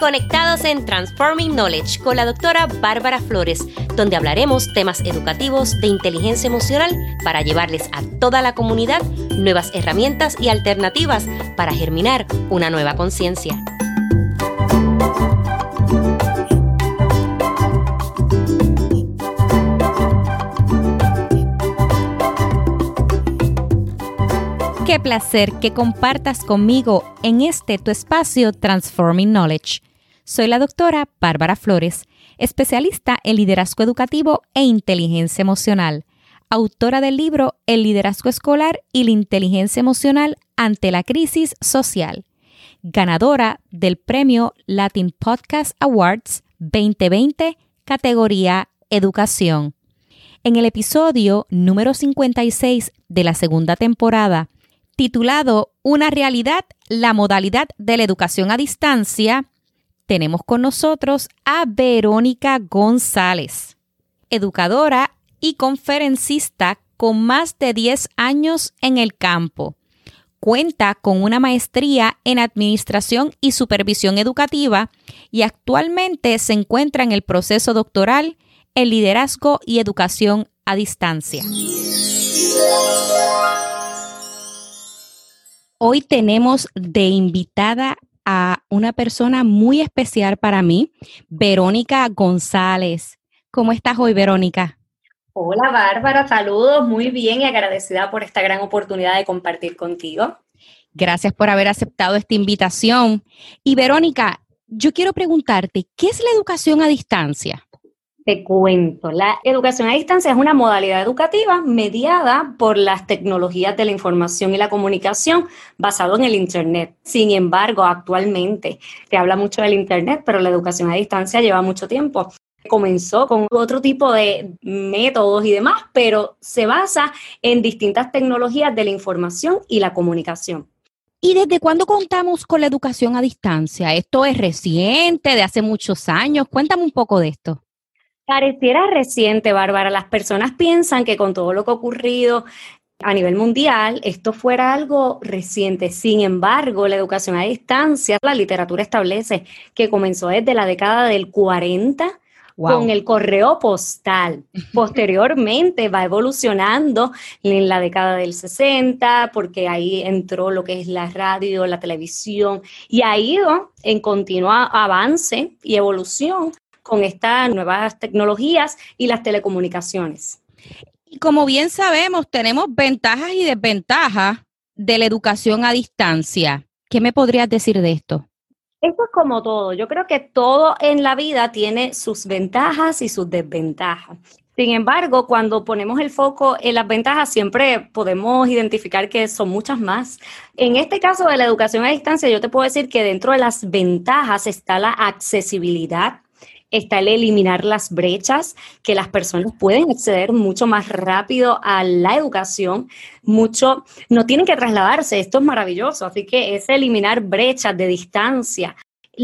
conectados en Transforming Knowledge con la doctora Bárbara Flores, donde hablaremos temas educativos de inteligencia emocional para llevarles a toda la comunidad nuevas herramientas y alternativas para germinar una nueva conciencia. Qué placer que compartas conmigo en este tu espacio Transforming Knowledge. Soy la doctora Bárbara Flores, especialista en liderazgo educativo e inteligencia emocional, autora del libro El liderazgo escolar y la inteligencia emocional ante la crisis social, ganadora del premio Latin Podcast Awards 2020, categoría Educación. En el episodio número 56 de la segunda temporada, titulado Una realidad, la modalidad de la educación a distancia, tenemos con nosotros a Verónica González, educadora y conferencista con más de 10 años en el campo. Cuenta con una maestría en Administración y Supervisión Educativa y actualmente se encuentra en el proceso doctoral en Liderazgo y Educación a Distancia. Hoy tenemos de invitada a una persona muy especial para mí, Verónica González. ¿Cómo estás hoy, Verónica? Hola, Bárbara, saludos, muy bien y agradecida por esta gran oportunidad de compartir contigo. Gracias por haber aceptado esta invitación. Y Verónica, yo quiero preguntarte, ¿qué es la educación a distancia? Te cuento, la educación a distancia es una modalidad educativa mediada por las tecnologías de la información y la comunicación basado en el Internet. Sin embargo, actualmente se habla mucho del Internet, pero la educación a distancia lleva mucho tiempo. Comenzó con otro tipo de métodos y demás, pero se basa en distintas tecnologías de la información y la comunicación. ¿Y desde cuándo contamos con la educación a distancia? ¿Esto es reciente, de hace muchos años? Cuéntame un poco de esto. Pareciera reciente, Bárbara. Las personas piensan que con todo lo que ha ocurrido a nivel mundial, esto fuera algo reciente. Sin embargo, la educación a distancia, la literatura establece que comenzó desde la década del 40 con el correo postal. Posteriormente va evolucionando en la década del 60, porque ahí entró lo que es la radio, la televisión, y ha ido en continuo avance y evolución con estas nuevas tecnologías y las telecomunicaciones. Y como bien sabemos, tenemos ventajas y desventajas de la educación a distancia. ¿Qué me podrías decir de esto? Esto es como todo. Yo creo que todo en la vida tiene sus ventajas y sus desventajas. Sin embargo, cuando ponemos el foco en las ventajas, siempre podemos identificar que son muchas más. En este caso de la educación a distancia, yo te puedo decir que dentro de las ventajas está la accesibilidad, está el eliminar las brechas, que las personas pueden acceder mucho más rápido a la educación, mucho, no tienen que trasladarse, esto es maravilloso, así que es eliminar brechas de distancia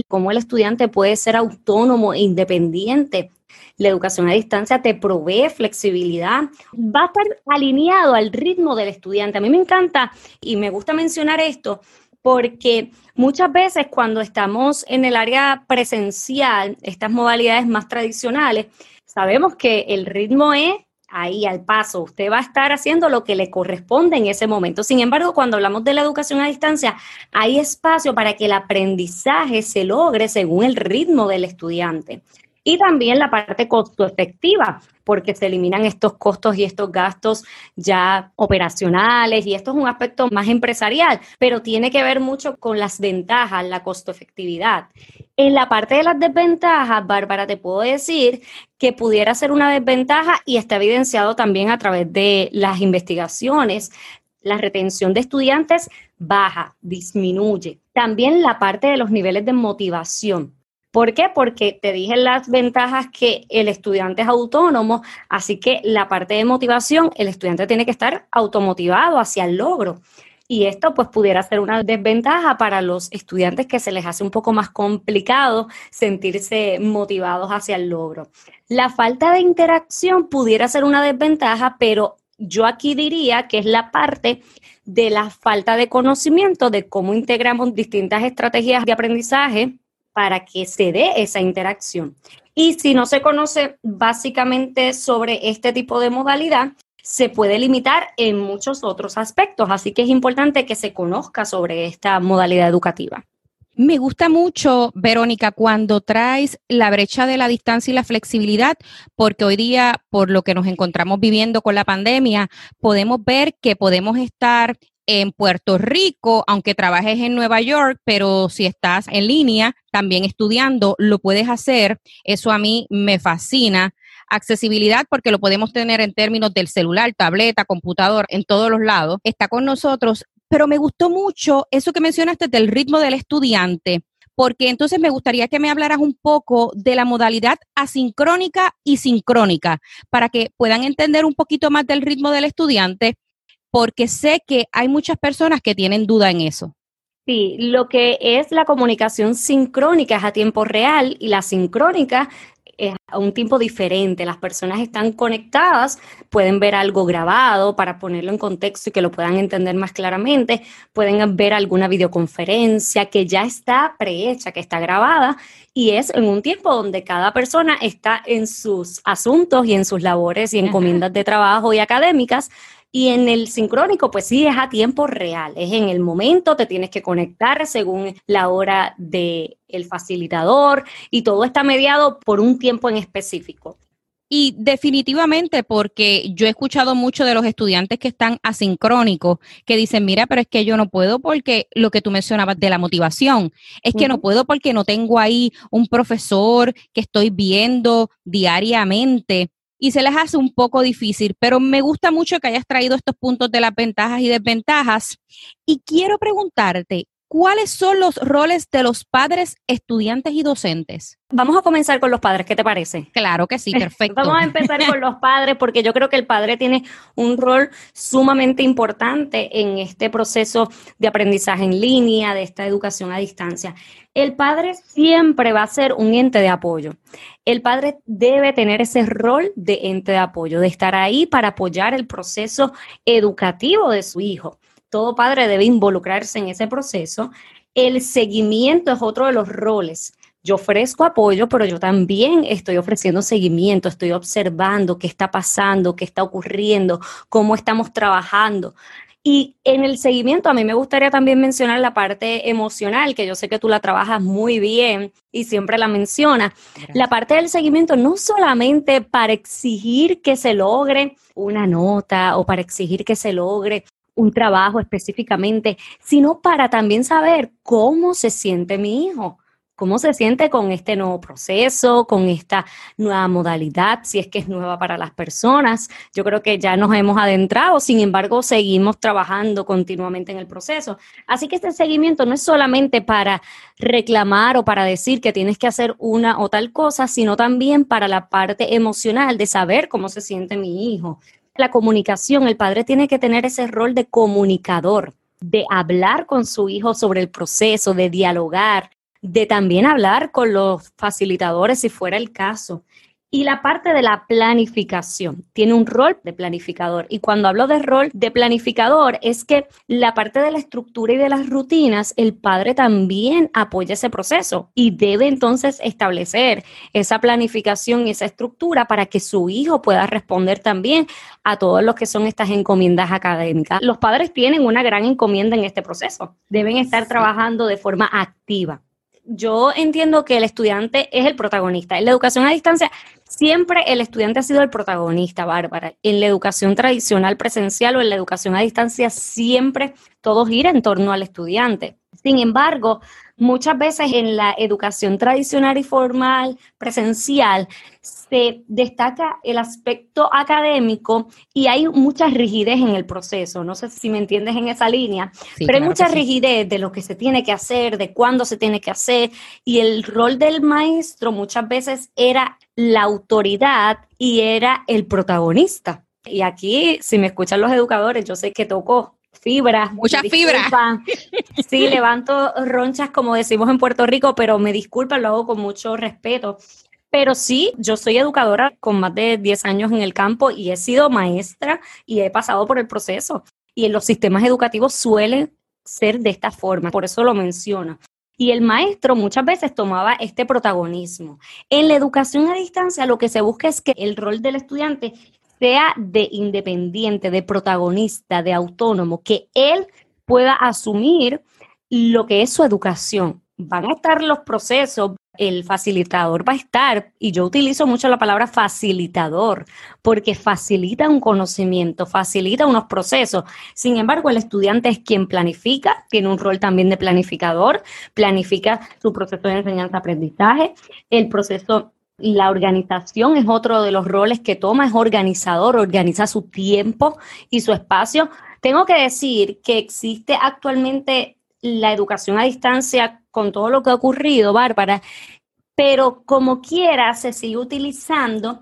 cómo el estudiante puede ser autónomo e independiente. La educación a distancia te provee flexibilidad, va a estar alineado al ritmo del estudiante. A mí me encanta y me gusta mencionar esto porque muchas veces cuando estamos en el área presencial, estas modalidades más tradicionales, sabemos que el ritmo es ahí al paso, usted va a estar haciendo lo que le corresponde en ese momento. Sin embargo, cuando hablamos de la educación a distancia, hay espacio para que el aprendizaje se logre según el ritmo del estudiante. Y también la parte costo efectiva, porque se eliminan estos costos y estos gastos ya operacionales y esto es un aspecto más empresarial, pero tiene que ver mucho con las ventajas, la costo efectividad. En la parte de las desventajas, Bárbara, te puedo decir que pudiera ser una desventaja y está evidenciado también a través de las investigaciones. La retención de estudiantes baja, disminuye. También la parte de los niveles de motivación. ¿Por qué? Porque te dije las ventajas que el estudiante es autónomo, así que la parte de motivación, el estudiante tiene que estar automotivado hacia el logro. Y esto pues pudiera ser una desventaja para los estudiantes que se les hace un poco más complicado sentirse motivados hacia el logro. La falta de interacción pudiera ser una desventaja, pero yo aquí diría que es la parte de la falta de conocimiento de cómo integramos distintas estrategias de aprendizaje para que se dé esa interacción. Y si no se conoce básicamente sobre este tipo de modalidad, se puede limitar en muchos otros aspectos. Así que es importante que se conozca sobre esta modalidad educativa. Me gusta mucho, Verónica, cuando traes la brecha de la distancia y la flexibilidad, porque hoy día, por lo que nos encontramos viviendo con la pandemia, podemos ver que podemos estar en Puerto Rico, aunque trabajes en Nueva York, pero si estás en línea, también estudiando, lo puedes hacer. Eso a mí me fascina. Accesibilidad porque lo podemos tener en términos del celular, tableta, computador, en todos los lados. Está con nosotros, pero me gustó mucho eso que mencionaste del ritmo del estudiante porque entonces me gustaría que me hablaras un poco de la modalidad asincrónica y sincrónica, para que puedan entender un poquito más del ritmo del estudiante, porque sé que hay muchas personas que tienen duda en eso. Sí, lo que es la comunicación sincrónica es a tiempo real y la sincrónica es a un tiempo diferente. Las personas están conectadas, pueden ver algo grabado para ponerlo en contexto y que lo puedan entender más claramente. Pueden ver alguna videoconferencia que ya está prehecha, que está grabada y es en un tiempo donde cada persona está en sus asuntos y en sus labores y encomiendas de trabajo y académicas y en el sincrónico, pues sí, es a tiempo real, es en el momento, te tienes que conectar según la hora del el facilitador y todo está mediado por un tiempo en específico. Y definitivamente, porque yo he escuchado mucho de los estudiantes que están asincrónicos, que dicen, mira, pero es que yo no puedo porque lo que tú mencionabas de la motivación, es que no puedo porque no tengo ahí un profesor que estoy viendo diariamente y se les hace un poco difícil, pero me gusta mucho que hayas traído estos puntos de las ventajas y desventajas. Y quiero preguntarte, ¿cuáles son los roles de los padres, estudiantes y docentes? Vamos a comenzar con los padres, ¿qué te parece? Claro que sí, perfecto. Vamos a empezar con los padres porque yo creo que el padre tiene un rol sumamente importante en este proceso de aprendizaje en línea, de esta educación a distancia. El padre siempre va a ser un ente de apoyo. El padre debe tener ese rol de ente de apoyo, de estar ahí para apoyar el proceso educativo de su hijo. Todo padre debe involucrarse en ese proceso. El seguimiento es otro de los roles yo ofrezco apoyo, pero yo también estoy ofreciendo seguimiento, estoy observando qué está pasando, qué está ocurriendo, cómo estamos trabajando. Y en el seguimiento a mí me gustaría también mencionar la parte emocional, que yo sé que tú la trabajas muy bien y siempre la mencionas. La parte del seguimiento no solamente para exigir que se logre una nota o para exigir que se logre un trabajo específicamente, sino para también saber cómo se siente mi hijo cómo se siente con este nuevo proceso, con esta nueva modalidad, si es que es nueva para las personas. Yo creo que ya nos hemos adentrado, sin embargo, seguimos trabajando continuamente en el proceso. Así que este seguimiento no es solamente para reclamar o para decir que tienes que hacer una o tal cosa, sino también para la parte emocional de saber cómo se siente mi hijo. La comunicación, el padre tiene que tener ese rol de comunicador de hablar con su hijo sobre el proceso, de dialogar, de también hablar con los facilitadores si fuera el caso. Y la parte de la planificación tiene un rol de planificador. Y cuando hablo de rol de planificador es que la parte de la estructura y de las rutinas, el padre también apoya ese proceso y debe entonces establecer esa planificación y esa estructura para que su hijo pueda responder también a todos los que son estas encomiendas académicas. Los padres tienen una gran encomienda en este proceso. Deben estar trabajando de forma activa yo entiendo que el estudiante es el protagonista. En la educación a distancia, siempre el estudiante ha sido el protagonista, Bárbara. En la educación tradicional presencial o en la educación a distancia, siempre todo gira en torno al estudiante. Sin embargo, muchas veces en la educación tradicional y formal presencial se destaca el aspecto académico y hay mucha rigidez en el proceso. No sé si me entiendes en esa línea, pero hay mucha rigidez de lo que se tiene que hacer, de cuándo se tiene que hacer y el rol del maestro muchas veces era la autoridad y era el protagonista. Y aquí, si me escuchan los educadores, yo sé que tocó fibra. Mucha fibra. Sí, levanto ronchas como decimos en Puerto Rico, pero me disculpa, lo hago con mucho respeto. Pero sí, yo soy educadora con más de 10 años en el campo y he sido maestra y he pasado por el proceso. Y en los sistemas educativos suelen ser de esta forma, por eso lo menciono. Y el maestro muchas veces tomaba este protagonismo. En la educación a distancia lo que se busca es que el rol del estudiante sea de independiente, de protagonista, de autónomo, que él pueda asumir lo que es su educación. Van a estar los procesos, el facilitador va a estar, y yo utilizo mucho la palabra facilitador, porque facilita un conocimiento, facilita unos procesos. Sin embargo, el estudiante es quien planifica, tiene un rol también de planificador, planifica su proceso de enseñanza-aprendizaje, el proceso la organización es otro de los roles que toma, es organizador, organiza su tiempo y su espacio. Tengo que decir que existe actualmente la educación a distancia con todo lo que ha ocurrido, Bárbara, pero como quiera se sigue utilizando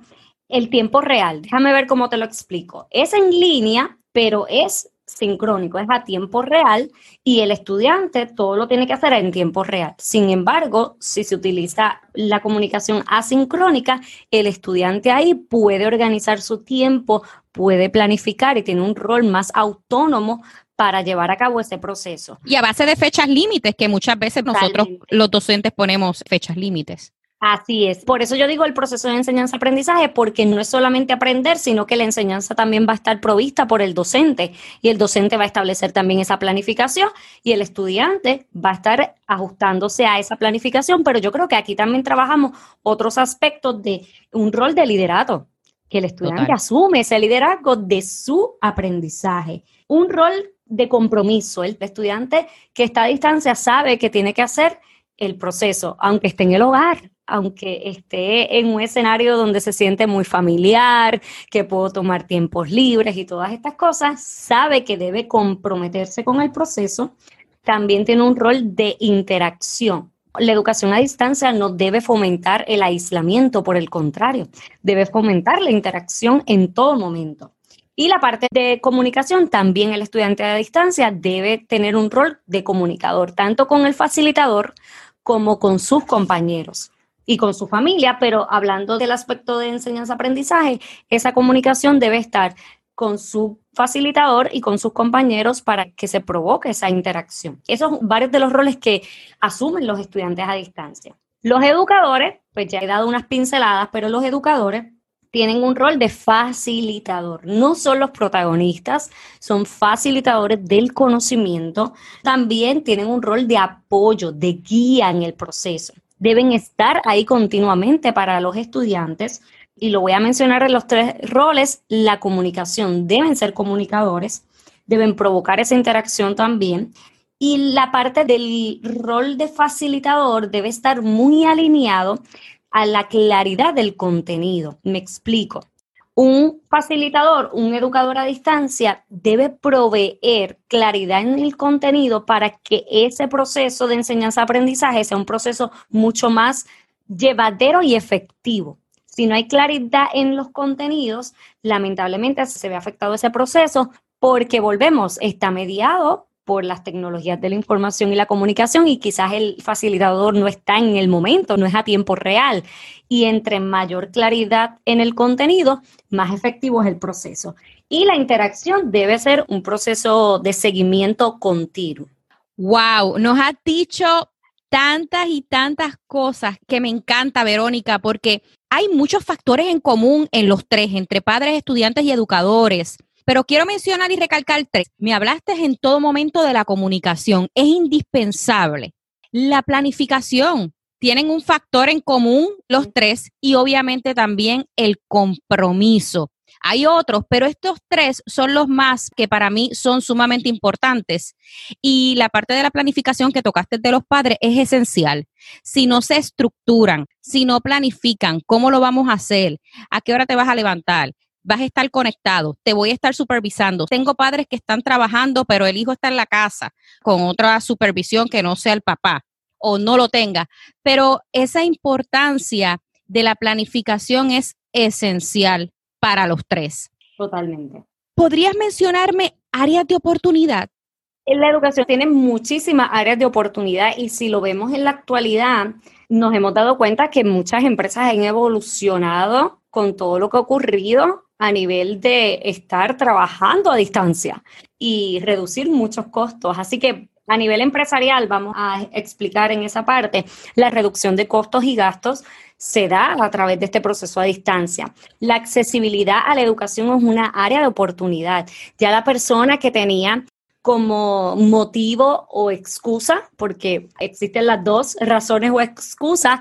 el tiempo real. Déjame ver cómo te lo explico. Es en línea, pero es sincrónico, es a tiempo real y el estudiante todo lo tiene que hacer en tiempo real. Sin embargo, si se utiliza la comunicación asincrónica, el estudiante ahí puede organizar su tiempo, puede planificar y tiene un rol más autónomo para llevar a cabo ese proceso. Y a base de fechas límites, que muchas veces nosotros los docentes ponemos fechas límites. Así es. Por eso yo digo el proceso de enseñanza-aprendizaje, porque no es solamente aprender, sino que la enseñanza también va a estar provista por el docente y el docente va a establecer también esa planificación y el estudiante va a estar ajustándose a esa planificación, pero yo creo que aquí también trabajamos otros aspectos de un rol de liderato, que el estudiante asume ese liderazgo de su aprendizaje, un rol de compromiso. El estudiante que está a distancia sabe que tiene que hacer el proceso, aunque esté en el hogar, aunque esté en un escenario donde se siente muy familiar, que puedo tomar tiempos libres y todas estas cosas, sabe que debe comprometerse con el proceso. También tiene un rol de interacción. La educación a distancia no debe fomentar el aislamiento, por el contrario, debe fomentar la interacción en todo momento. Y la parte de comunicación, también el estudiante a distancia debe tener un rol de comunicador, tanto con el facilitador como con sus compañeros y con su familia, pero hablando del aspecto de enseñanza-aprendizaje, esa comunicación debe estar con su facilitador y con sus compañeros para que se provoque esa interacción. Esos son varios de los roles que asumen los estudiantes a distancia. Los educadores, pues ya he dado unas pinceladas, pero los educadores tienen un rol de facilitador. No son los protagonistas, son facilitadores del conocimiento. También tienen un rol de apoyo, de guía en el proceso. Deben estar ahí continuamente para los estudiantes. Y lo voy a mencionar en los tres roles. La comunicación, deben ser comunicadores, deben provocar esa interacción también. Y la parte del rol de facilitador debe estar muy alineado a la claridad del contenido. Me explico. Un facilitador, un educador a distancia debe proveer claridad en el contenido para que ese proceso de enseñanza-aprendizaje sea un proceso mucho más llevadero y efectivo. Si no hay claridad en los contenidos, lamentablemente se ve afectado ese proceso porque volvemos, está mediado por las tecnologías de la información y la comunicación y quizás el facilitador no está en el momento, no es a tiempo real. Y entre mayor claridad en el contenido, más efectivo es el proceso. Y la interacción debe ser un proceso de seguimiento continuo. Wow, nos ha dicho tantas y tantas cosas que me encanta, Verónica, porque hay muchos factores en común en los tres, entre padres, estudiantes y educadores. Pero quiero mencionar y recalcar tres. Me hablaste en todo momento de la comunicación. Es indispensable. La planificación. Tienen un factor en común los tres y obviamente también el compromiso. Hay otros, pero estos tres son los más que para mí son sumamente importantes. Y la parte de la planificación que tocaste de los padres es esencial. Si no se estructuran, si no planifican, ¿cómo lo vamos a hacer? ¿A qué hora te vas a levantar? Vas a estar conectado, te voy a estar supervisando. Tengo padres que están trabajando, pero el hijo está en la casa con otra supervisión que no sea el papá o no lo tenga. Pero esa importancia de la planificación es esencial para los tres. Totalmente. ¿Podrías mencionarme áreas de oportunidad? En la educación tiene muchísimas áreas de oportunidad y si lo vemos en la actualidad, nos hemos dado cuenta que muchas empresas han evolucionado con todo lo que ha ocurrido a nivel de estar trabajando a distancia y reducir muchos costos. Así que A nivel empresarial, vamos a explicar en esa parte, la reducción de costos y gastos se da a través de este proceso a distancia. La accesibilidad a la educación es una área de oportunidad. Ya la persona que tenía como motivo o excusa, porque existen las dos razones o excusas,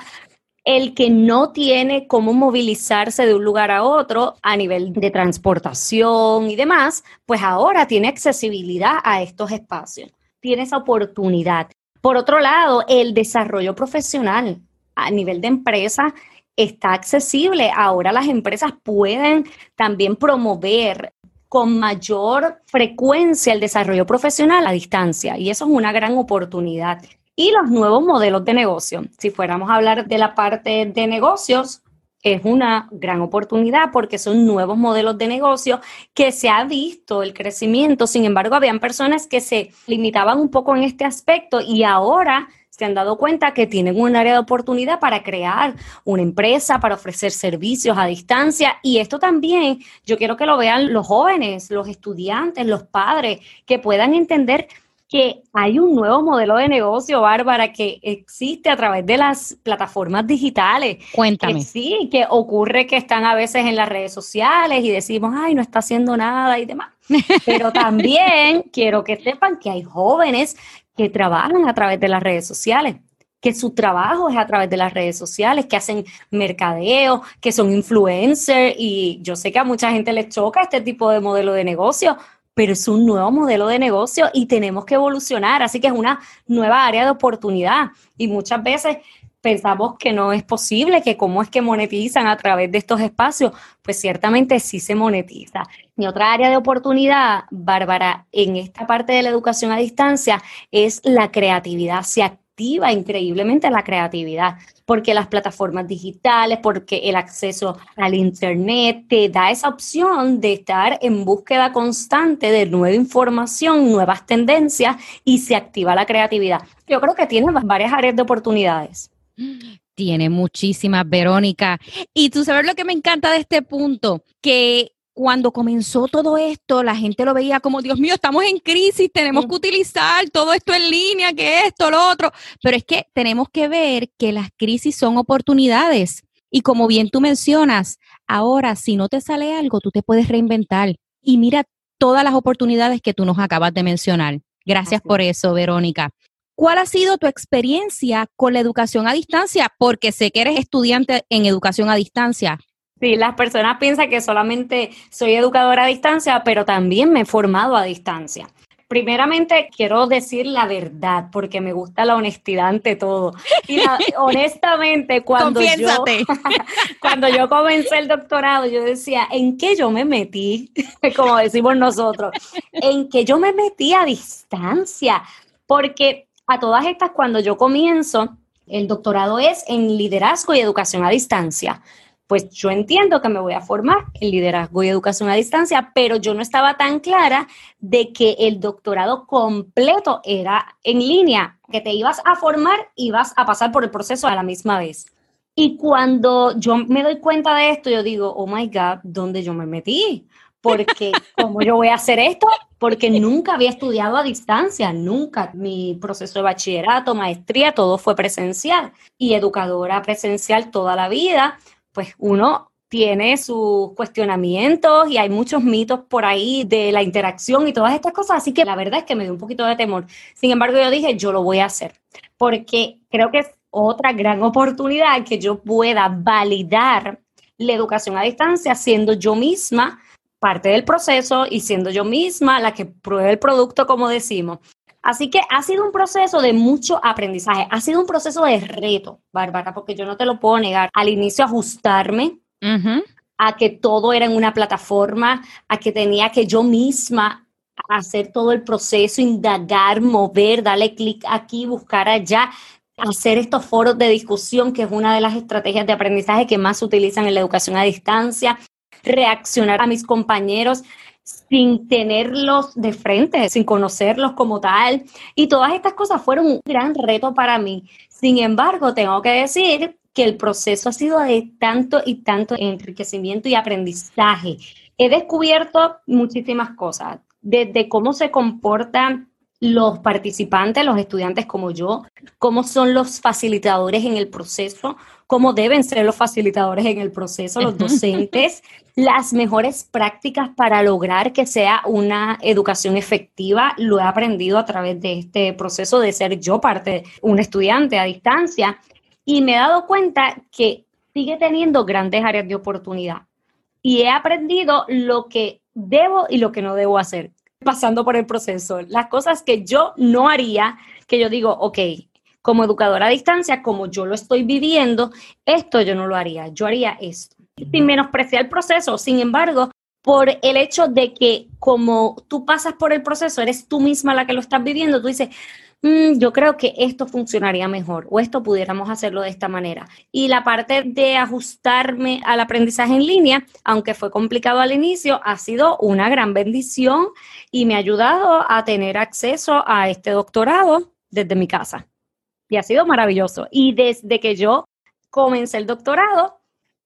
el que no tiene cómo movilizarse de un lugar a otro a nivel de transportación y demás, pues ahora tiene accesibilidad a estos espacios, tiene esa oportunidad. Por otro lado, el desarrollo profesional a nivel de empresa está accesible. Ahora las empresas pueden también promover con mayor frecuencia el desarrollo profesional a distancia y eso es una gran oportunidad. Y los nuevos modelos de negocio. Si fuéramos a hablar de la parte de negocios, es una gran oportunidad porque son nuevos modelos de negocio que se ha visto el crecimiento. Sin embargo, habían personas que se limitaban un poco en este aspecto y ahora se han dado cuenta que tienen un área de oportunidad para crear una empresa, para ofrecer servicios a distancia. Y esto también yo quiero que lo vean los jóvenes, los estudiantes, los padres, que puedan entender que hay un nuevo modelo de negocio, Bárbara, que existe a través de las plataformas digitales. Cuéntame. sí, que ocurre que están a veces en las redes sociales y decimos, ay, no está haciendo nada y demás. Pero también quiero que sepan que hay jóvenes que trabajan a través de las redes sociales que su trabajo es a través de las redes sociales, que hacen mercadeo, que son influencers y yo sé que a mucha gente les choca este tipo de modelo de negocio, pero es un nuevo modelo de negocio y tenemos que evolucionar, así que es una nueva área de oportunidad. Y muchas veces pensamos que no es posible, que cómo es que monetizan a través de estos espacios, pues ciertamente sí se monetiza. Mi otra área de oportunidad, Bárbara, en esta parte de la educación a distancia es la creatividad. Se activa increíblemente la creatividad, porque las plataformas digitales, porque el acceso al Internet te da esa opción de estar en búsqueda constante de nueva información, nuevas tendencias y se activa la creatividad. Yo creo que tiene varias áreas de oportunidades. Tiene muchísimas, Verónica. Y tú sabes lo que me encanta de este punto, que cuando comenzó todo esto, la gente lo veía como, Dios mío, estamos en crisis, tenemos que utilizar todo esto en línea, que esto, lo otro. Pero es que tenemos que ver que las crisis son oportunidades. Y como bien tú mencionas, ahora si no te sale algo, tú te puedes reinventar. Y mira todas las oportunidades que tú nos acabas de mencionar. Gracias por eso, Verónica. ¿Cuál ha sido tu experiencia con la educación a distancia? Porque sé que eres estudiante en educación a distancia. Sí, las personas piensan que solamente soy educadora a distancia, pero también me he formado a distancia. Primeramente, quiero decir la verdad, porque me gusta la honestidad ante todo. Y honestamente, cuando yo, cuando yo comencé el doctorado, yo decía, ¿en qué yo me metí? Como decimos nosotros, ¿en qué yo me metí a distancia? Porque a todas estas, cuando yo comienzo, el doctorado es en liderazgo y educación a distancia. Pues yo entiendo que me voy a formar en liderazgo y educación a distancia, pero yo no estaba tan clara de que el doctorado completo era en línea, que te ibas a formar y vas a pasar por el proceso a la misma vez. Y cuando yo me doy cuenta de esto, yo digo, oh my God, ¿dónde yo me metí? porque ¿cómo yo voy a hacer esto? Porque nunca había estudiado a distancia, nunca. Mi proceso de bachillerato, maestría, todo fue presencial y educadora presencial toda la vida, pues uno tiene sus cuestionamientos y hay muchos mitos por ahí de la interacción y todas estas cosas, así que la verdad es que me dio un poquito de temor. Sin embargo, yo dije, yo lo voy a hacer, porque creo que es otra gran oportunidad que yo pueda validar la educación a distancia siendo yo misma parte del proceso y siendo yo misma la que pruebe el producto, como decimos. Así que ha sido un proceso de mucho aprendizaje, ha sido un proceso de reto, Bárbara, porque yo no te lo puedo negar. Al inicio ajustarme a que todo era en una plataforma, a que tenía que yo misma hacer todo el proceso, indagar, mover, darle clic aquí, buscar allá, hacer estos foros de discusión, que es una de las estrategias de aprendizaje que más se utilizan en la educación a distancia, reaccionar a mis compañeros sin tenerlos de frente, sin conocerlos como tal. Y todas estas cosas fueron un gran reto para mí. Sin embargo, tengo que decir que el proceso ha sido de tanto y tanto enriquecimiento y aprendizaje. He descubierto muchísimas cosas, desde cómo se comporta los participantes, los estudiantes como yo, cómo son los facilitadores en el proceso, cómo deben ser los facilitadores en el proceso, los docentes, las mejores prácticas para lograr que sea una educación efectiva. Lo he aprendido a través de este proceso de ser yo parte un estudiante a distancia y me he dado cuenta que sigue teniendo grandes áreas de oportunidad. Y he aprendido lo que debo y lo que no debo hacer pasando por el proceso. Las cosas que yo no haría, que yo digo, ok, como educadora a distancia, como yo lo estoy viviendo, esto yo no lo haría, yo haría esto. Sin menospreciar el proceso, sin embargo, por el hecho de que como tú pasas por el proceso, eres tú misma la que lo estás viviendo, tú dices, Mm, yo creo que esto funcionaría mejor o esto pudiéramos hacerlo de esta manera. Y la parte de ajustarme al aprendizaje en línea, aunque fue complicado al inicio, ha sido una gran bendición y me ha ayudado a tener acceso a este doctorado desde mi casa. Y ha sido maravilloso. Y desde que yo comencé el doctorado,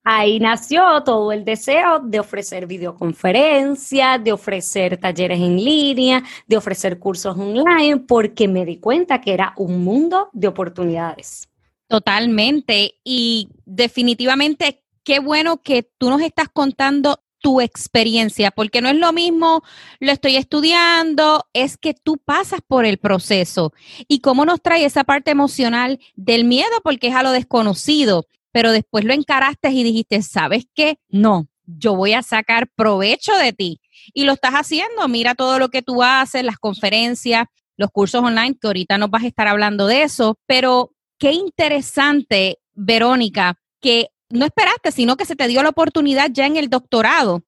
ahí nació todo el deseo de ofrecer videoconferencias, de ofrecer talleres en línea, de ofrecer cursos online, porque me di cuenta que era un mundo de oportunidades. Totalmente. Y definitivamente, qué bueno que tú nos estás contando tu experiencia, porque no es lo mismo, lo estoy estudiando, es que tú pasas por el proceso. Y cómo nos trae esa parte emocional del miedo, porque es a lo desconocido pero después lo encaraste y dijiste, ¿sabes qué? No, yo voy a sacar provecho de ti. Y lo estás haciendo, mira todo lo que tú haces, las conferencias, los cursos online, que ahorita nos vas a estar hablando de eso, pero qué interesante, Verónica, que no esperaste, sino que se te dio la oportunidad ya en el doctorado,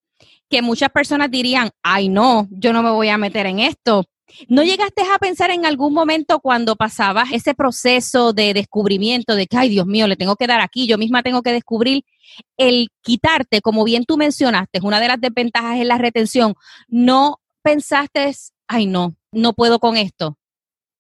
que muchas personas dirían, ay no, yo no me voy a meter en esto, ¿No llegaste a pensar en algún momento cuando pasabas ese proceso de descubrimiento de que, ay Dios mío, le tengo que dar aquí, yo misma tengo que descubrir, el quitarte, como bien tú mencionaste, una de las desventajas es la retención, ¿no pensaste, ay no, no puedo con esto?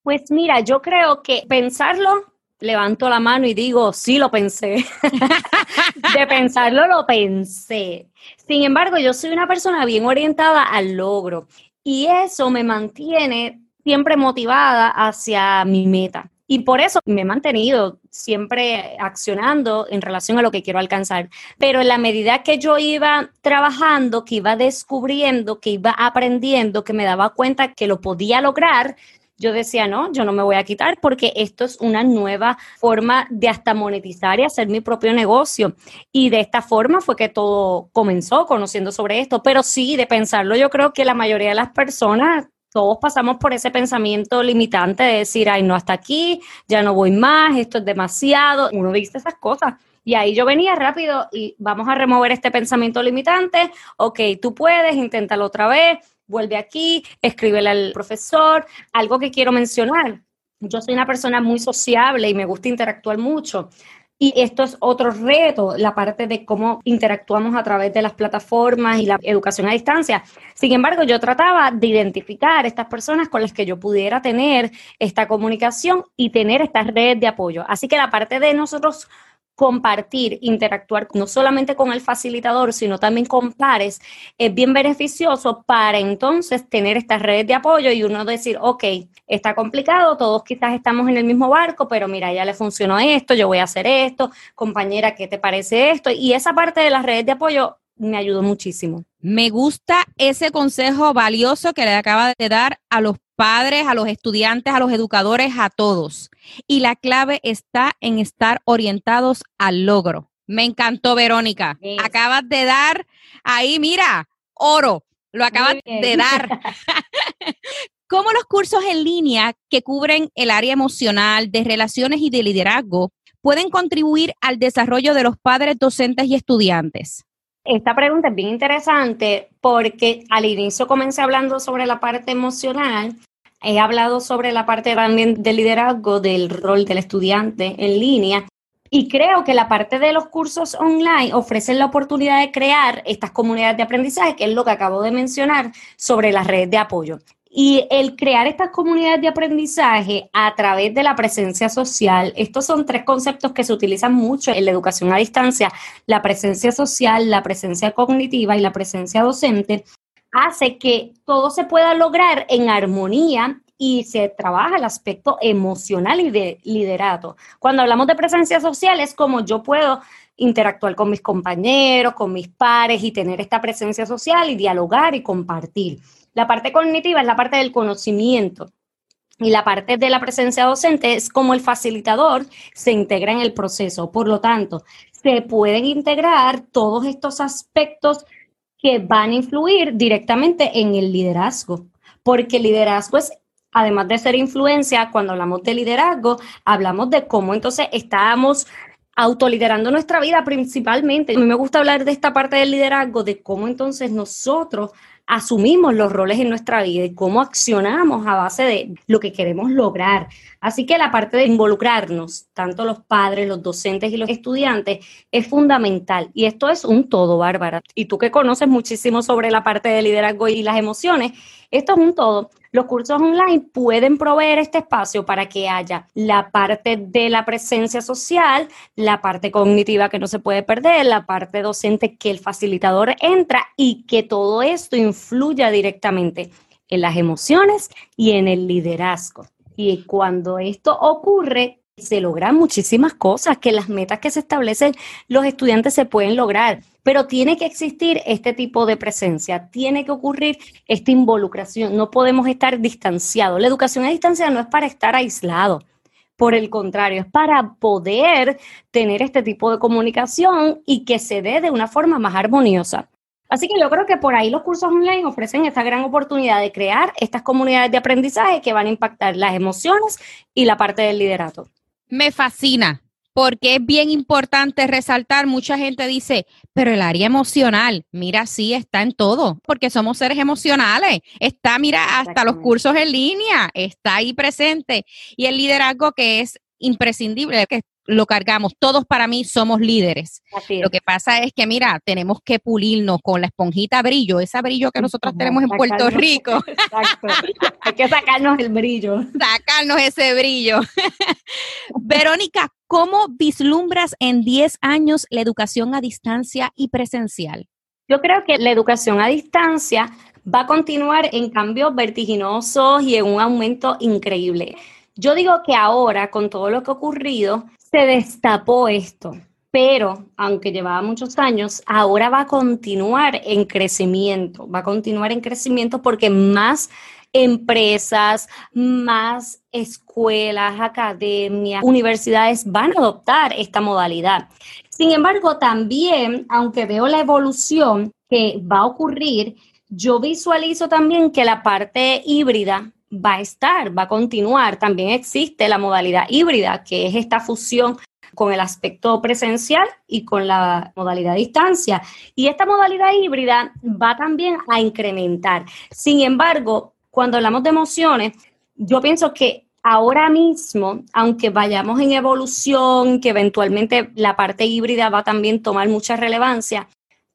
Pues mira, yo creo que pensarlo, levanto la mano y digo, sí lo pensé. de pensarlo lo pensé. Sin embargo, yo soy una persona bien orientada al logro y eso me mantiene siempre motivada hacia mi meta. Y por eso me he mantenido siempre accionando en relación a lo que quiero alcanzar. Pero en la medida que yo iba trabajando, que iba descubriendo, que iba aprendiendo, que me daba cuenta que lo podía lograr, yo decía, no, yo no me voy a quitar porque esto es una nueva forma de hasta monetizar y hacer mi propio negocio. Y de esta forma fue que todo comenzó conociendo sobre esto. Pero sí, de pensarlo, yo creo que la mayoría de las personas todos pasamos por ese pensamiento limitante de decir, ay, no, hasta aquí, ya no voy más, esto es demasiado. Uno dice esas cosas. Y ahí yo venía rápido y vamos a remover este pensamiento limitante. Ok, tú puedes, inténtalo otra vez vuelve aquí, escríbele al profesor. Algo que quiero mencionar, yo soy una persona muy sociable y me gusta interactuar mucho. Y esto es otro reto, la parte de cómo interactuamos a través de las plataformas y la educación a distancia. Sin embargo, yo trataba de identificar estas personas con las que yo pudiera tener esta comunicación y tener esta red de apoyo. Así que la parte de nosotros compartir, interactuar no solamente con el facilitador, sino también con pares, es bien beneficioso para entonces tener estas redes de apoyo y uno decir, ok, está complicado, todos quizás estamos en el mismo barco, pero mira, ya le funcionó esto, yo voy a hacer esto, compañera, ¿qué te parece esto? Y esa parte de las redes de apoyo me ayudó muchísimo. Me gusta ese consejo valioso que le acaba de dar a los padres, a los estudiantes, a los educadores, a todos. Y la clave está en estar orientados al logro. Me encantó, Verónica. Acabas de dar ahí, mira, oro. Lo acabas de dar. ¿Cómo los cursos en línea que cubren el área emocional, de relaciones y de liderazgo pueden contribuir al desarrollo de los padres, docentes y estudiantes? Esta pregunta es bien interesante porque al inicio comencé hablando sobre la parte emocional. He hablado sobre la parte también del liderazgo, del rol del estudiante en línea. Y creo que la parte de los cursos online ofrecen la oportunidad de crear estas comunidades de aprendizaje, que es lo que acabo de mencionar sobre las redes de apoyo. Y el crear estas comunidades de aprendizaje a través de la presencia social, estos son tres conceptos que se utilizan mucho en la educación a distancia, la presencia social, la presencia cognitiva y la presencia docente, hace que todo se pueda lograr en armonía y se trabaja el aspecto emocional y de liderato. Cuando hablamos de presencia social es como yo puedo interactuar con mis compañeros, con mis pares y tener esta presencia social y dialogar y compartir. La parte cognitiva es la parte del conocimiento. Y la parte de la presencia docente es como el facilitador se integra en el proceso. Por lo tanto, se pueden integrar todos estos aspectos que van a influir directamente en el liderazgo, porque el liderazgo es, además de ser influencia, cuando hablamos de liderazgo, hablamos de cómo entonces estamos autoliderando nuestra vida principalmente. A mí me gusta hablar de esta parte del liderazgo, de cómo entonces nosotros asumimos los roles en nuestra vida y cómo accionamos a base de lo que queremos lograr. Así que la parte de involucrarnos, tanto los padres, los docentes y los estudiantes, es fundamental. Y esto es un todo, Bárbara. Y tú que conoces muchísimo sobre la parte de liderazgo y las emociones, esto es un todo. Los cursos online pueden proveer este espacio para que haya la parte de la presencia social, la parte cognitiva que no se puede perder, la parte docente que el facilitador entra y que todo esto influya directamente en las emociones y en el liderazgo. Y cuando esto ocurre, se logran muchísimas cosas, que las metas que se establecen los estudiantes se pueden lograr, pero tiene que existir este tipo de presencia, tiene que ocurrir esta involucración, no podemos estar distanciados. La educación a distancia no es para estar aislado, por el contrario, es para poder tener este tipo de comunicación y que se dé de una forma más armoniosa. Así que yo creo que por ahí los cursos online ofrecen esta gran oportunidad de crear estas comunidades de aprendizaje que van a impactar las emociones y la parte del liderato me fascina porque es bien importante resaltar, mucha gente dice, pero el área emocional, mira, sí está en todo, porque somos seres emocionales, está, mira, hasta los cursos en línea, está ahí presente, y el liderazgo que es imprescindible, que lo cargamos. Todos para mí somos líderes. Lo que pasa es que, mira, tenemos que pulirnos con la esponjita brillo, ese brillo que nosotros tenemos en Puerto Rico. Exacto. Hay que sacarnos el brillo. Sacarnos ese brillo. Verónica, ¿cómo vislumbras en 10 años la educación a distancia y presencial? Yo creo que la educación a distancia va a continuar en cambios vertiginosos y en un aumento increíble. Yo digo que ahora, con todo lo que ha ocurrido, se destapó esto, pero aunque llevaba muchos años, ahora va a continuar en crecimiento, va a continuar en crecimiento porque más empresas, más escuelas, academias, universidades van a adoptar esta modalidad. Sin embargo, también, aunque veo la evolución que va a ocurrir, yo visualizo también que la parte híbrida va a estar, va a continuar. También existe la modalidad híbrida, que es esta fusión con el aspecto presencial y con la modalidad distancia. Y esta modalidad híbrida va también a incrementar. Sin embargo, cuando hablamos de emociones, yo pienso que ahora mismo, aunque vayamos en evolución, que eventualmente la parte híbrida va a también tomar mucha relevancia,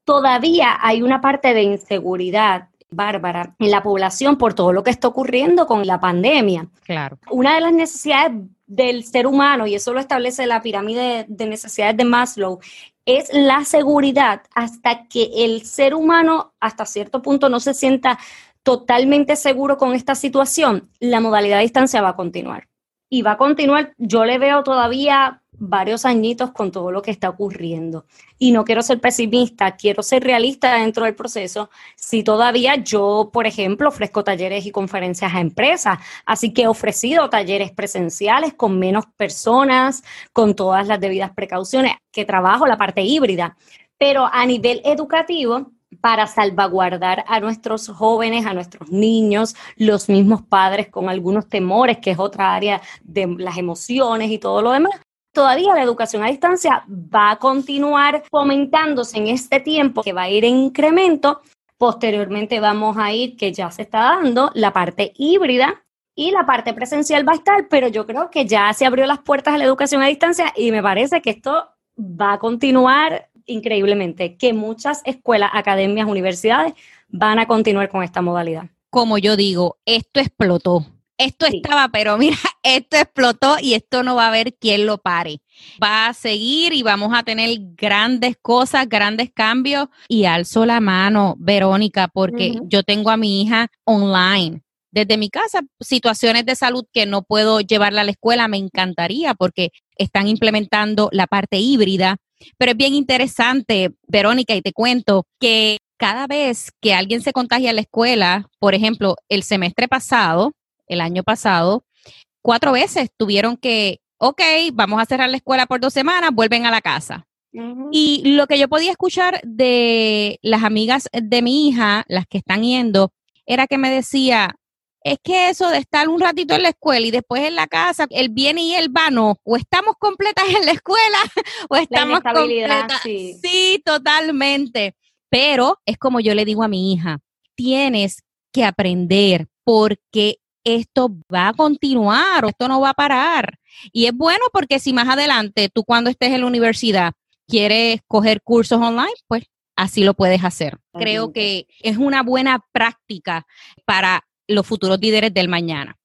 todavía hay una parte de inseguridad Bárbara, en la población por todo lo que está ocurriendo con la pandemia. Claro. Una de las necesidades del ser humano, y eso lo establece la pirámide de necesidades de Maslow, es la seguridad hasta que el ser humano hasta cierto punto no se sienta totalmente seguro con esta situación, la modalidad de distancia va a continuar. Y va a continuar, yo le veo todavía varios añitos con todo lo que está ocurriendo. Y no quiero ser pesimista, quiero ser realista dentro del proceso. Si todavía yo, por ejemplo, ofrezco talleres y conferencias a empresas, así que he ofrecido talleres presenciales con menos personas, con todas las debidas precauciones, que trabajo la parte híbrida. Pero a nivel educativo, para salvaguardar a nuestros jóvenes, a nuestros niños, los mismos padres con algunos temores, que es otra área de las emociones y todo lo demás, todavía la educación a distancia va a continuar fomentándose en este tiempo que va a ir en incremento. Posteriormente vamos a ir, que ya se está dando, la parte híbrida y la parte presencial va a estar, pero yo creo que ya se abrió las puertas a la educación a distancia y me parece que esto va a continuar increíblemente, que muchas escuelas, academias, universidades van a continuar con esta modalidad. Como yo digo, esto explotó esto estaba, pero mira, esto explotó y esto no va a haber quien lo pare. Va a seguir y vamos a tener grandes cosas, grandes cambios. Y alzo la mano, Verónica, porque yo tengo a mi hija online. desde mi casa. Situaciones de salud que no puedo llevarla a la escuela, me encantaría porque están implementando la parte híbrida. Pero es bien interesante, Verónica, y te cuento que cada vez que alguien se contagia en la escuela, por ejemplo, el semestre pasado, el año pasado, cuatro veces tuvieron que, ok, vamos a cerrar la escuela por dos semanas, vuelven a la casa. Y lo que yo podía escuchar de las amigas de mi hija, las que están yendo, era que me decía, es que eso de estar un ratito en la escuela y después en la casa, el viene y el va, no, o estamos completas en la escuela o estamos completas. Sí. sí, totalmente. Pero es como yo le digo a mi hija, tienes que aprender porque esto va a continuar, esto no va a parar. Y es bueno porque si más adelante tú cuando estés en la universidad quieres coger cursos online, pues así lo puedes hacer. Creo que es una buena práctica para los futuros líderes del mañana.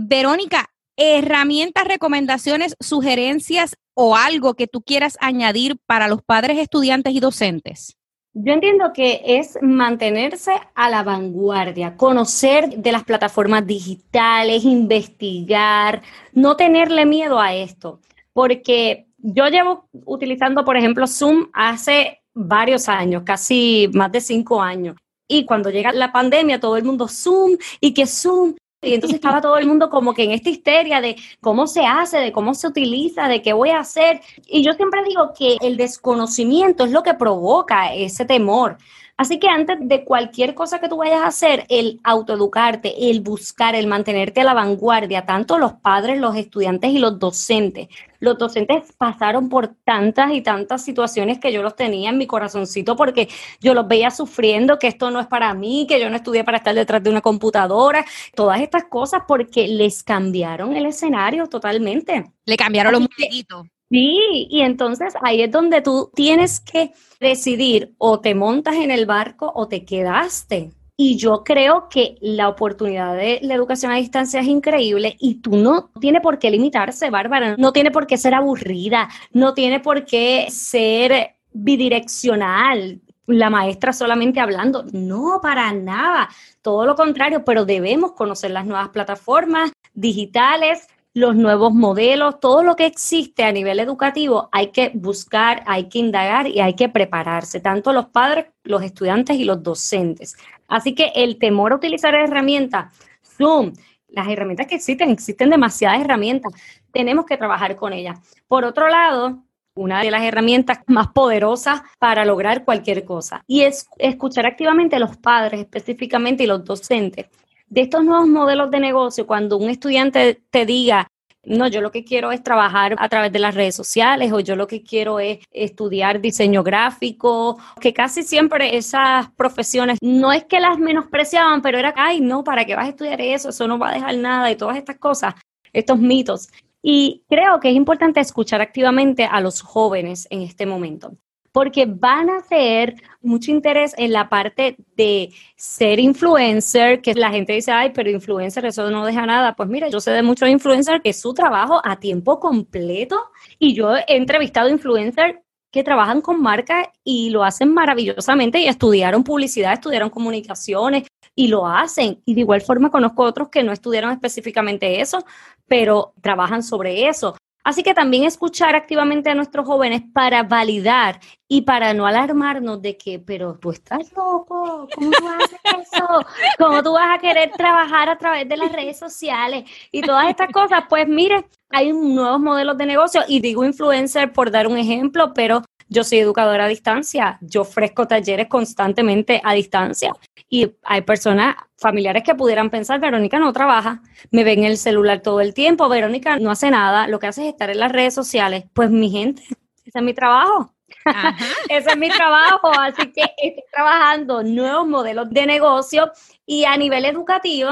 Verónica, herramientas, recomendaciones, sugerencias o algo que tú quieras añadir para los padres, estudiantes y docentes. Yo entiendo que es mantenerse a la vanguardia, conocer de las plataformas digitales, investigar, no tenerle miedo a esto, porque yo llevo utilizando, por ejemplo, Zoom hace varios años, casi más de cinco años. Y cuando llega la pandemia, todo el mundo Zoom y que Zoom. Y entonces estaba todo el mundo como que en esta histeria de cómo se hace, de cómo se utiliza, de qué voy a hacer. Y yo siempre digo que el desconocimiento es lo que provoca ese temor. Así que antes de cualquier cosa que tú vayas a hacer, el autoeducarte, el buscar, el mantenerte a la vanguardia, tanto los padres, los estudiantes y los docentes. Los docentes pasaron por tantas y tantas situaciones que yo los tenía en mi corazoncito porque yo los veía sufriendo, que esto no es para mí, que yo no estudié para estar detrás de una computadora, todas estas cosas porque les cambiaron el escenario totalmente. Le cambiaron los muñequitos. Sí, y entonces ahí es donde tú tienes que decidir o te montas en el barco o te quedaste. Y yo creo que la oportunidad de la educación a distancia es increíble y tú no tiene por qué limitarse, Bárbara, no tiene por qué ser aburrida, no tiene por qué ser bidireccional, la maestra solamente hablando. No, para nada. Todo lo contrario, pero debemos conocer las nuevas plataformas digitales, los nuevos modelos, todo lo que existe a nivel educativo, hay que buscar, hay que indagar y hay que prepararse, tanto los padres, los estudiantes y los docentes. Así que el temor a utilizar herramientas, Zoom, las herramientas que existen, existen demasiadas herramientas, tenemos que trabajar con ellas. Por otro lado, una de las herramientas más poderosas para lograr cualquier cosa. Y es escuchar activamente a los padres específicamente y los docentes de estos nuevos modelos de negocio, cuando un estudiante te diga, no, yo lo que quiero es trabajar a través de las redes sociales o yo lo que quiero es estudiar diseño gráfico, que casi siempre esas profesiones no es que las menospreciaban, pero era, ay, no, ¿para qué vas a estudiar eso? Eso no va a dejar nada y todas estas cosas, estos mitos. Y creo que es importante escuchar activamente a los jóvenes en este momento porque van a tener mucho interés en la parte de ser influencer, que la gente dice, ay, pero influencer, eso no deja nada. Pues mira, yo sé de muchos influencers que es su trabajo a tiempo completo y yo he entrevistado influencers que trabajan con marcas y lo hacen maravillosamente y estudiaron publicidad, estudiaron comunicaciones y lo hacen. Y de igual forma conozco otros que no estudiaron específicamente eso, pero trabajan sobre eso. Así que también escuchar activamente a nuestros jóvenes para validar y para no alarmarnos de que, pero tú estás loco, ¿cómo tú vas a hacer eso? ¿Cómo tú vas a querer trabajar a través de las redes sociales y todas estas cosas? Pues mire, hay nuevos modelos de negocio y digo influencer por dar un ejemplo, pero yo soy educadora a distancia, yo ofrezco talleres constantemente a distancia y hay personas familiares que pudieran pensar, Verónica no trabaja, me ven en el celular todo el tiempo, Verónica no hace nada, lo que hace es estar en las redes sociales. Pues mi gente, ese es mi trabajo. ese es mi trabajo, así que estoy trabajando nuevos modelos de negocio y a nivel educativo,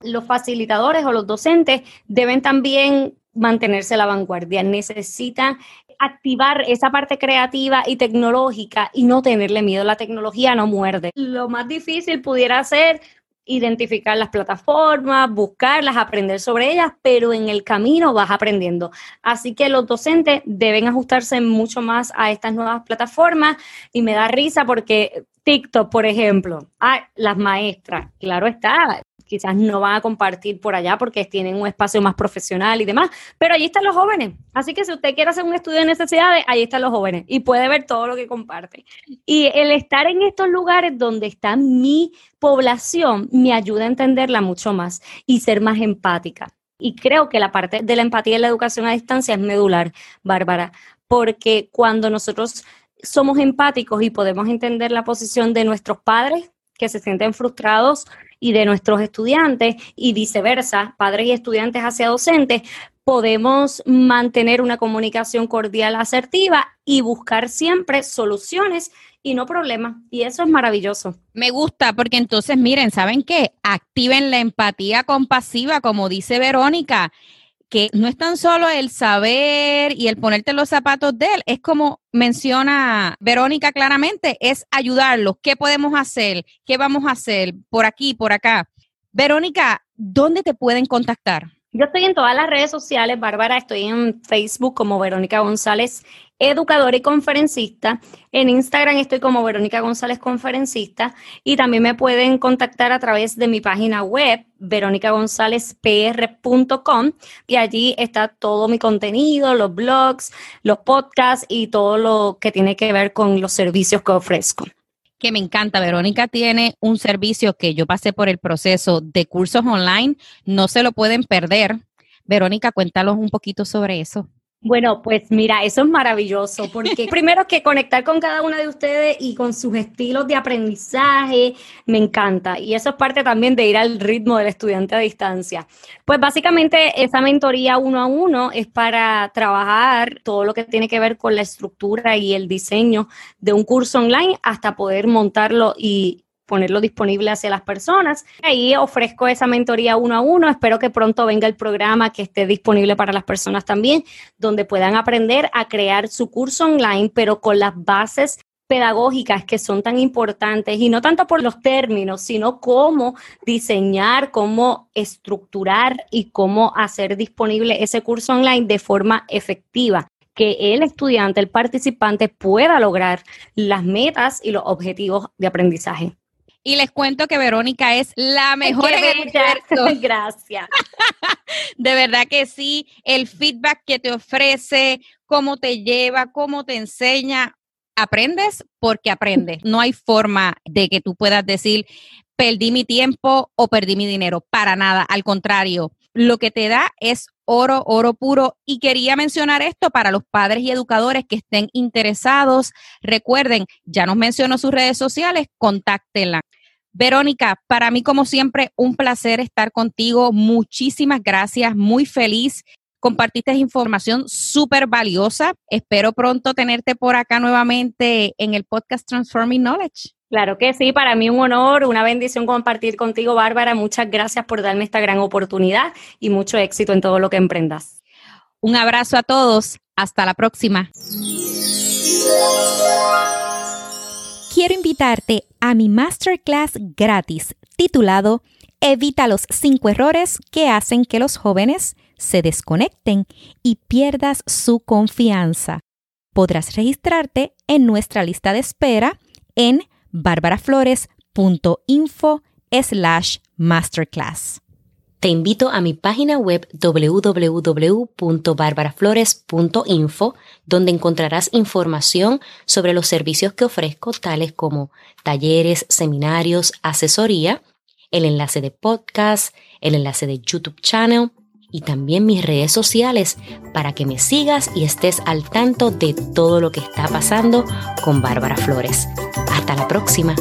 los facilitadores o los docentes deben también mantenerse a la vanguardia, necesitan activar esa parte creativa y tecnológica y no tenerle miedo. La tecnología no muerde. Lo más difícil pudiera ser identificar las plataformas, buscarlas, aprender sobre ellas, pero en el camino vas aprendiendo. Así que los docentes deben ajustarse mucho más a estas nuevas plataformas y me da risa porque TikTok, por ejemplo, ah, las maestras, claro está, quizás no van a compartir por allá porque tienen un espacio más profesional y demás, pero allí están los jóvenes. Así que si usted quiere hacer un estudio de necesidades, ahí están los jóvenes y puede ver todo lo que comparten. Y el estar en estos lugares donde está mi población me ayuda a entenderla mucho más y ser más empática. Y creo que la parte de la empatía en la educación a distancia es medular, Bárbara, porque cuando nosotros somos empáticos y podemos entender la posición de nuestros padres que se sienten frustrados y de nuestros estudiantes y viceversa, padres y estudiantes hacia docentes, podemos mantener una comunicación cordial asertiva y buscar siempre soluciones y no problemas. Y eso es maravilloso. Me gusta porque entonces, miren, ¿saben qué? Activen la empatía compasiva, como dice Verónica que no es tan solo el saber y el ponerte los zapatos de él, es como menciona Verónica claramente, es ayudarlos. ¿Qué podemos hacer? ¿Qué vamos a hacer por aquí, por acá? Verónica, ¿dónde te pueden contactar? Yo estoy en todas las redes sociales, Bárbara, estoy en Facebook como Verónica González educadora y conferencista. En Instagram estoy como Verónica González Conferencista y también me pueden contactar a través de mi página web, veronicagonzalezpr.com y allí está todo mi contenido, los blogs, los podcasts y todo lo que tiene que ver con los servicios que ofrezco que me encanta. Verónica tiene un servicio que yo pasé por el proceso de cursos online, no se lo pueden perder. Verónica, cuéntanos un poquito sobre eso. Bueno, pues mira, eso es maravilloso, porque primero que conectar con cada una de ustedes y con sus estilos de aprendizaje, me encanta. Y eso es parte también de ir al ritmo del estudiante a distancia. Pues básicamente esa mentoría uno a uno es para trabajar todo lo que tiene que ver con la estructura y el diseño de un curso online hasta poder montarlo y, ponerlo disponible hacia las personas. Ahí ofrezco esa mentoría uno a uno. Espero que pronto venga el programa que esté disponible para las personas también, donde puedan aprender a crear su curso online, pero con las bases pedagógicas que son tan importantes y no tanto por los términos, sino cómo diseñar, cómo estructurar y cómo hacer disponible ese curso online de forma efectiva que el estudiante, el participante pueda lograr las metas y los objetivos de aprendizaje. Y les cuento que Verónica es la mejor en el universo. Gracias. De verdad que sí, el feedback que te ofrece, cómo te lleva, cómo te enseña, aprendes porque aprendes. No hay forma de que tú puedas decir, perdí mi tiempo o perdí mi dinero. Para nada, al contrario, lo que te da es oro, oro puro. Y quería mencionar esto para los padres y educadores que estén interesados. Recuerden, ya nos mencionó sus redes sociales, contáctenla. Verónica, para mí como siempre un placer estar contigo. Muchísimas gracias, muy feliz. Compartiste información súper valiosa. Espero pronto tenerte por acá nuevamente en el podcast Transforming Knowledge. Claro que sí, para mí un honor, una bendición compartir contigo, Bárbara. Muchas gracias por darme esta gran oportunidad y mucho éxito en todo lo que emprendas. Un abrazo a todos. Hasta la próxima. Quiero invitarte a mi masterclass gratis titulado Evita los cinco errores que hacen que los jóvenes se desconecten y pierdas su confianza. Podrás registrarte en nuestra lista de espera en barbaraflores.info slash masterclass. Te invito a mi página web www.barbaraflores.info, donde encontrarás información sobre los servicios que ofrezco, tales como talleres, seminarios, asesoría, el enlace de podcast, el enlace de YouTube channel y también mis redes sociales para que me sigas y estés al tanto de todo lo que está pasando con Bárbara Flores. Hasta la próxima.